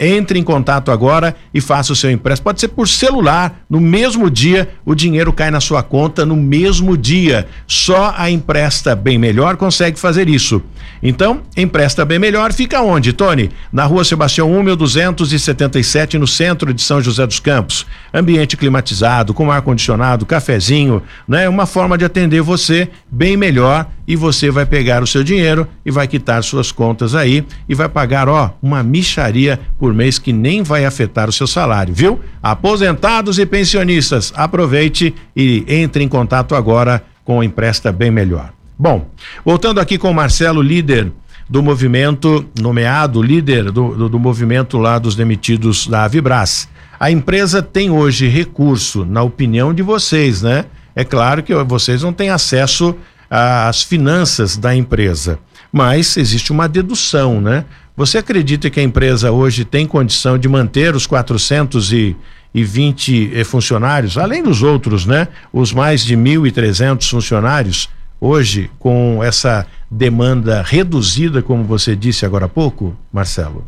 entre em contato agora e faça o seu empréstimo. Pode ser por celular, no mesmo dia, o dinheiro cai na sua conta no mesmo dia. Só a Empresta Bem Melhor consegue fazer isso. Então, Empresta Bem Melhor fica onde, Tony? Na rua Sebastião 1, 1277, no centro de São José dos Campos. Ambiente climatizado, com ar-condicionado, cafezinho, né? Uma forma de atender você bem melhor e você vai pegar o seu dinheiro e vai quitar suas contas aí e vai pagar, ó, uma micharia por mês que nem vai afetar o seu salário, viu? Aposentados e pensionistas, aproveite e entre em contato agora com o Empresta Bem Melhor. Bom, voltando aqui com o Marcelo, líder do movimento, nomeado líder do, do, do movimento lá dos demitidos da Avibras. A empresa tem hoje recurso, na opinião de vocês, né? É claro que vocês não têm acesso as finanças da empresa, mas existe uma dedução, né? Você acredita que a empresa hoje tem condição de manter os 420 eh, funcionários, além dos outros, né? Os mais de 1.300 funcionários hoje com essa demanda reduzida, como você disse agora há pouco, Marcelo?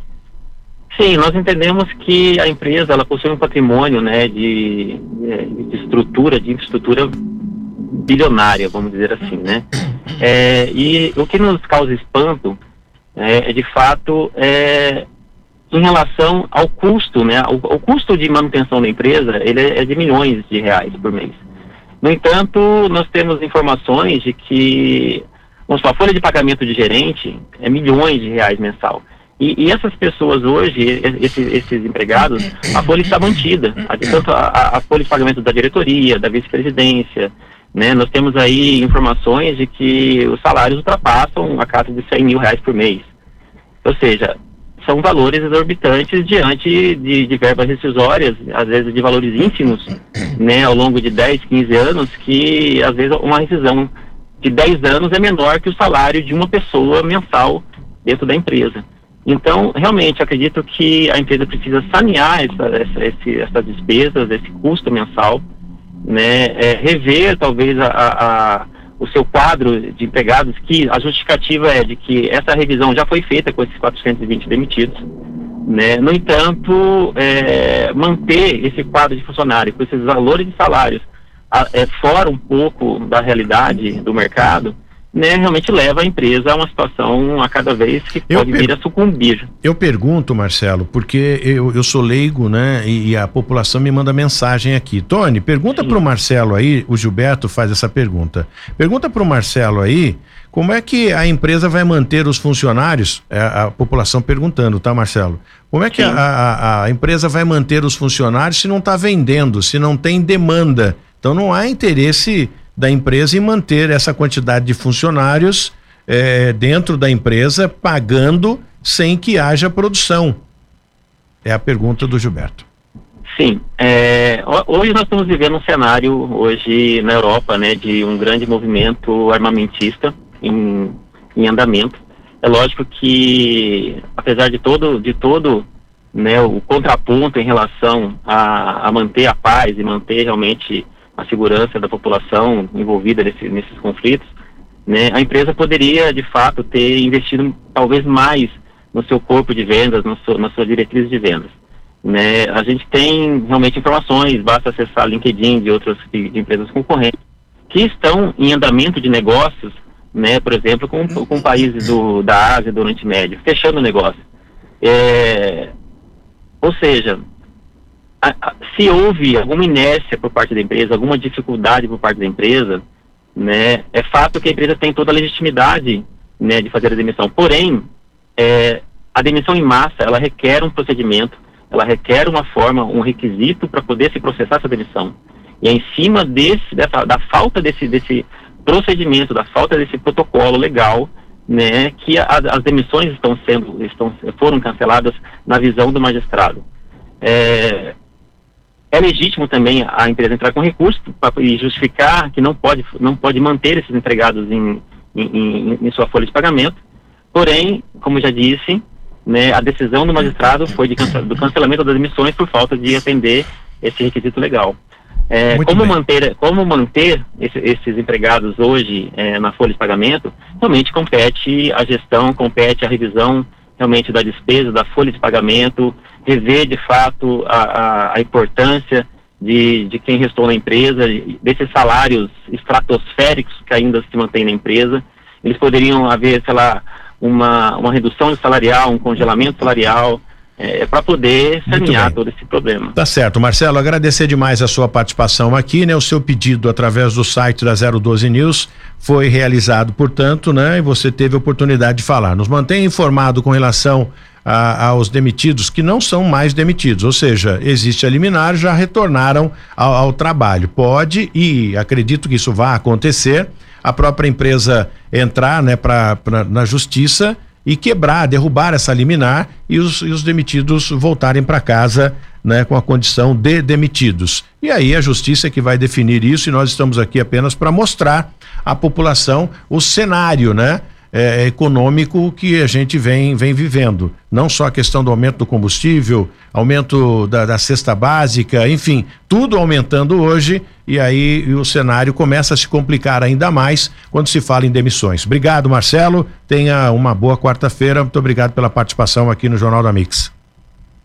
Sim, nós entendemos que a empresa ela possui um patrimônio, né, de, de estrutura, de infraestrutura bilionária, vamos dizer assim, né? É, e o que nos causa espanto é, é de fato é, em relação ao custo, né? O, o, custo de manutenção da empresa ele é, é de milhões de reais por mês. No entanto, nós temos informações de que vamos falar, a folha de pagamento de gerente é milhões de reais mensal. E, e essas pessoas hoje, esses, esses, empregados, a folha está mantida. Tanto a, a folha de pagamento da diretoria, da vice-presidência, né? Nós temos aí informações de que os salários ultrapassam a casa de 100 mil reais por mês. Ou seja, são valores exorbitantes diante de, de verbas rescisórias, às vezes de valores ínfimos, né, ao longo de 10, 15 anos, que às vezes uma rescisão de 10 anos é menor que o salário de uma pessoa mensal dentro da empresa. Então, realmente, acredito que a empresa precisa sanear essa, essa, esse, essas despesas, esse custo mensal, né, é, rever talvez a, a, o seu quadro de empregados, que a justificativa é de que essa revisão já foi feita com esses 420 demitidos. Né? No entanto, é, manter esse quadro de funcionário com esses valores de salários a, é, fora um pouco da realidade do mercado, né, realmente leva a empresa a uma situação a cada vez que Eu pode vir a sucumbir. Eu pergunto, Marcelo, porque eu, eu sou leigo, né? E, e a população me manda mensagem aqui. Tony, pergunta Sim. pro Marcelo aí, o Gilberto faz essa pergunta. Pergunta pro Marcelo aí, como é que a empresa vai manter os funcionários? É a população perguntando, tá, Marcelo? Como é que a, a- a empresa vai manter os funcionários se não está vendendo, se não tem demanda? Então não há interesse da empresa em manter essa quantidade de funcionários eh, dentro da empresa pagando sem que haja produção. É a pergunta do Gilberto. Sim, é, ho- hoje nós estamos vivendo um cenário hoje na Europa, né, de um grande movimento armamentista em, em andamento. É lógico que, apesar de todo, de todo, né, o contraponto em relação a, a manter a paz e manter realmente a segurança da população envolvida nesse- nesses conflitos, né, a empresa poderia, de fato, ter investido talvez mais no seu corpo de vendas, no seu, na sua diretriz de vendas né, a gente tem realmente informações, basta acessar LinkedIn de outras de, de empresas concorrentes que estão em andamento de negócios, né, por exemplo, com, com países do, da Ásia, do Oriente Médio, fechando negócio. É, ou seja, se houve alguma inércia por parte da empresa, alguma dificuldade por parte da empresa, né, é fato que a empresa tem toda a legitimidade né, de fazer a demissão. Porém, é, a demissão em massa, ela requer um procedimento, ela requer uma forma, um requisito para poder se processar essa demissão. E é em cima desse, dessa, da falta desse, desse procedimento, da falta desse protocolo legal, né, que a- as demissões estão sendo, estão, foram canceladas na visão do magistrado. É, é legítimo também a empresa entrar com recurso e justificar que não pode, não pode manter esses empregados em, em, em, sua folha de pagamento. Porém, como já disse, né, a decisão do magistrado foi de do cancelamento das demissões por falta de atender esse requisito legal. É, como bem. manter, como manter esse- esses empregados hoje é, na folha de pagamento, realmente compete a gestão, compete a revisão realmente da despesa, da folha de pagamento, rever de fato a, a, a importância de, de quem restou na empresa, desses salários estratosféricos que ainda se mantêm na empresa. Eles poderiam haver, sei lá, uma, uma redução salarial, um congelamento salarial, é, para poder sanear todo esse problema. Tá certo, Marcelo, agradecer demais a sua participação aqui, né? O seu pedido através do site da 012 News foi realizado, portanto, né? E você teve a oportunidade de falar. Nos mantenha informado com relação a- aos demitidos que não são mais demitidos, ou seja, existe a liminar, já retornaram ao, ao trabalho. Pode e acredito que isso vai acontecer. A própria empresa entrar, né, pra, pra- na justiça e quebrar, derrubar essa liminar e os, e os demitidos voltarem para casa né, com a condição de demitidos. E aí a justiça é que vai definir isso e nós estamos aqui apenas para mostrar à população o cenário, né? É, econômico que a gente vem, vem vivendo. Não só a questão do aumento do combustível, aumento da, da cesta básica, enfim, tudo aumentando hoje e aí o cenário começa a se complicar ainda mais quando se fala em demissões. Obrigado, Marcelo. Tenha uma boa quarta-feira. Muito obrigado pela participação aqui no Jornal da Mix.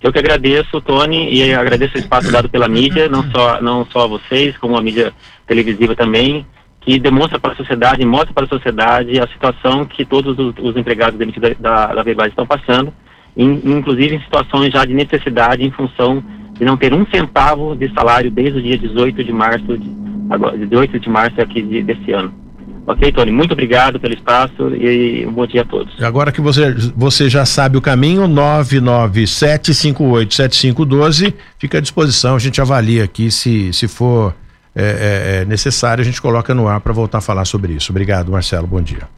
Eu que agradeço, Tony, e agradeço o espaço dado pela mídia, não só, não só a vocês, como a mídia televisiva também, que demonstra para a sociedade, mostra para a sociedade a situação que todos os, os empregados demitidos da, da Verbais estão passando, in- inclusive em situações já de necessidade em função de não ter um centavo de salário desde o dia 18 de março, de, agora, 18 de março aqui de, desse ano. Ok, Tony? Muito obrigado pelo espaço e um bom dia a todos. Agora que você, você já sabe o caminho, 997587512, fica à disposição, a gente avalia aqui se, se for é, é, é, necessário, a gente coloca no ar para voltar a falar sobre isso. Obrigado, Marcelo, bom dia.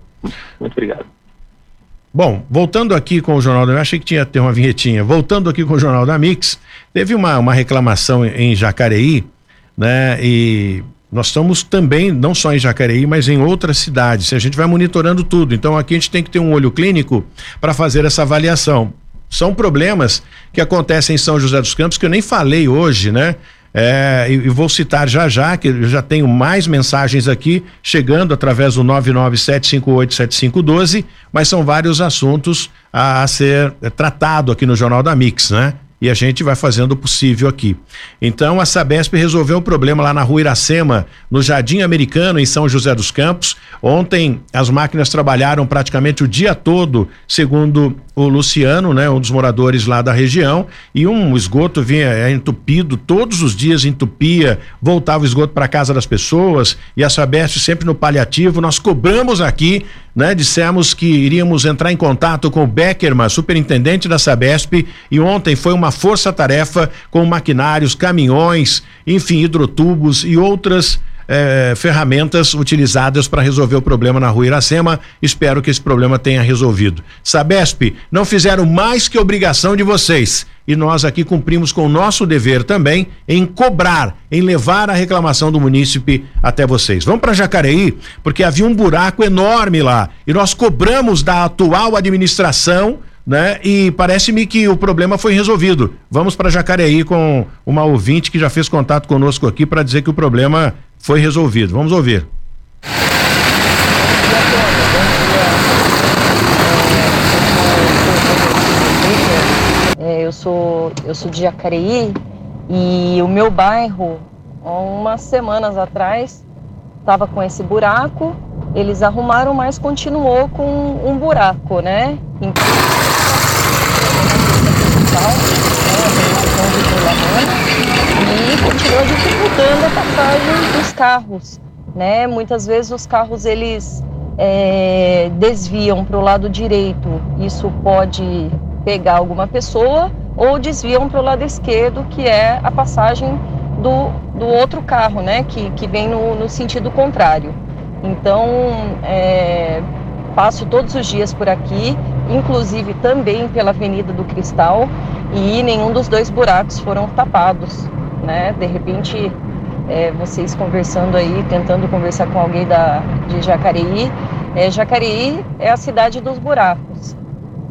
Muito obrigado. Bom, voltando aqui com o Jornal da Mix, achei que tinha ter uma vinhetinha. Voltando aqui com o Jornal da Mix, teve uma, uma reclamação em Jacareí, né? E nós estamos também, não só em Jacareí, mas em outras cidades. A gente vai monitorando tudo. Então aqui a gente tem que ter um olho clínico para fazer essa avaliação. São problemas que acontecem em São José dos Campos que eu nem falei hoje, né? É, e, e vou citar já já, que eu já tenho mais mensagens aqui chegando através do 997587512, mas são vários assuntos a, a ser é, tratado aqui no Jornal da Mix, né? e a gente vai fazendo o possível aqui. Então a Sabesp resolveu o problema lá na rua Iracema, no Jardim Americano, em São José dos Campos. Ontem as máquinas trabalharam praticamente o dia todo, segundo o Luciano, né, um dos moradores lá da região, e um esgoto vinha é, entupido, todos os dias entupia, voltava o esgoto para casa das pessoas, e a Sabesp sempre no paliativo. Nós cobramos aqui, né, dissemos que iríamos entrar em contato com o Beckerman, superintendente da Sabesp, e ontem foi uma força-tarefa com maquinários, caminhões, enfim, hidrotubos e outras eh, ferramentas utilizadas para resolver o problema na rua Iracema. Espero que esse problema tenha resolvido. Sabesp, não fizeram mais que obrigação de vocês. E nós aqui cumprimos com o nosso dever também em cobrar, em levar a reclamação do munícipe até vocês. Vamos para Jacareí, porque havia um buraco enorme lá. E nós cobramos da atual administração né? E parece-me que o problema foi resolvido. Vamos para Jacareí com uma ouvinte que já fez contato conosco aqui para dizer que o problema foi resolvido. Vamos ouvir. É, eu sou eu sou de Jacareí e o meu bairro, há umas semanas atrás, estava com esse buraco. Eles arrumaram, mas continuou com um buraco, né? E continua dificultando a passagem dos carros, né? Muitas vezes os carros eles é, desviam para o lado direito, isso pode pegar alguma pessoa, ou desviam para o lado esquerdo, que é a passagem do, do outro carro, né? Que, que vem no, no sentido contrário. Então, é, passo todos os dias por aqui, inclusive também pela Avenida do Cristal, e nenhum dos dois buracos foram tapados, né? De repente, é, vocês conversando aí, tentando conversar com alguém da, de Jacareí, é, Jacareí é a cidade dos buracos,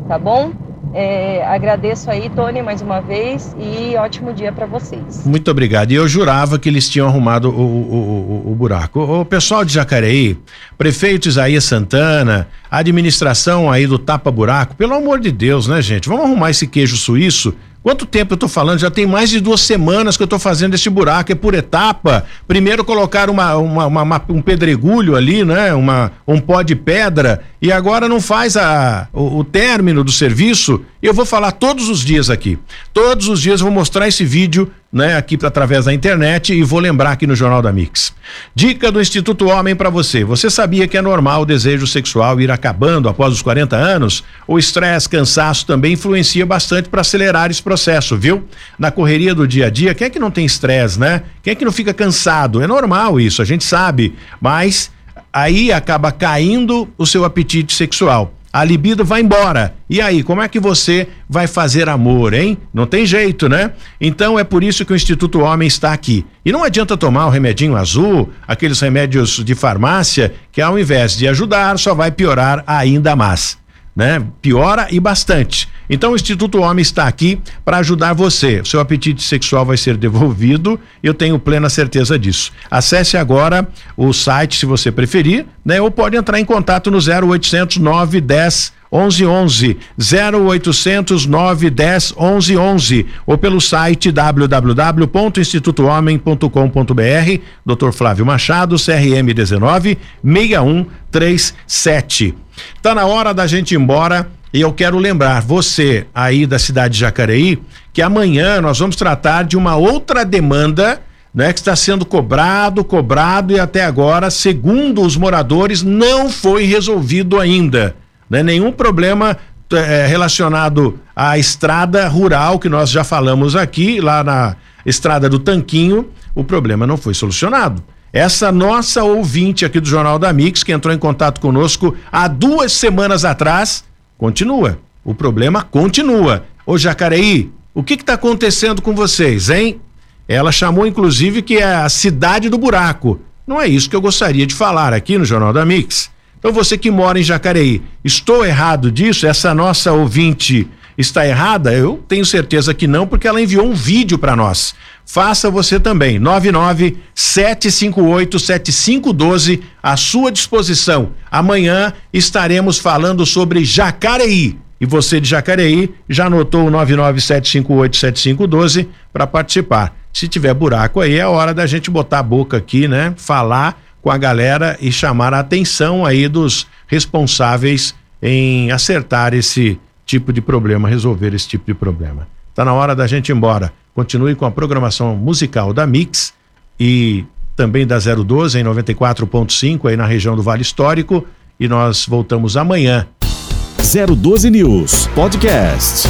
tá bom? É, agradeço aí, Tony, mais uma vez e ótimo dia para vocês. Muito obrigado. E eu jurava que eles tinham arrumado o, o, o, o buraco. O, o, pessoal de Jacareí, prefeito Isaías Santana, administração aí do Tapa Buraco, pelo amor de Deus, né, gente? Vamos arrumar esse queijo suíço Quanto tempo eu estou falando? Já tem mais de duas semanas que eu estou fazendo esse buraco, é por etapa. Primeiro colocar uma, uma, uma, um pedregulho ali, né? Uma, um pó de pedra, e agora não faz a, o, o término do serviço. Eu vou falar todos os dias aqui. Todos os dias eu vou mostrar esse vídeo né, aqui através da internet e vou lembrar aqui no Jornal da Mix. Dica do Instituto Homem para você. Você sabia que é normal o desejo sexual ir acabando após os 40 anos? O estresse, cansaço também influencia bastante para acelerar esse processo, viu? Na correria do dia a dia, quem é que não tem estresse, né? Quem é que não fica cansado? É normal isso, a gente sabe, mas aí acaba caindo o seu apetite sexual a libido vai embora. E aí, como é que você vai fazer amor, hein? Não tem jeito, né? Então é por isso que o Instituto Homem está aqui. E não adianta tomar o remedinho azul, aqueles remédios de farmácia, que ao invés de ajudar, só vai piorar ainda mais né? Piora e bastante. Então o Instituto Homem está aqui para ajudar você. O seu apetite sexual vai ser devolvido, eu tenho plena certeza disso. Acesse agora o site se você preferir, né? Ou pode entrar em contato no 0800 910 1111 0800 910 1111 ou pelo site www.institutohomem.com.br Dr. Flávio Machado CRM 19 6137 Tá na hora da gente ir embora e eu quero lembrar você aí da cidade de Jacareí que amanhã nós vamos tratar de uma outra demanda né, que está sendo cobrado, cobrado e até agora, segundo os moradores, não foi resolvido ainda. Né? Nenhum problema é, relacionado à estrada rural que nós já falamos aqui, lá na estrada do Tanquinho, o problema não foi solucionado. Essa nossa ouvinte aqui do Jornal da Mix, que entrou em contato conosco há duas semanas atrás, continua. O problema continua. Ô Jacareí, o que está acontecendo com vocês, hein? Ela chamou, inclusive, que é a cidade do buraco. Não é isso que eu gostaria de falar aqui no Jornal da Mix. Então você que mora em Jacareí, estou errado disso? Essa nossa ouvinte está errada? Eu tenho certeza que não, porque ela enviou um vídeo para nós. Faça você também. 99 758 7512 à sua disposição. Amanhã estaremos falando sobre Jacareí. E você de Jacareí já anotou o 997587512 para participar. Se tiver buraco aí, é hora da gente botar a boca aqui, né? Falar com a galera e chamar a atenção aí dos responsáveis em acertar esse tipo de problema, resolver esse tipo de problema. Tá na hora da gente ir embora. Continue com a programação musical da Mix e também da 012 em 94.5 aí na região do Vale Histórico e nós voltamos amanhã 012 News Podcast.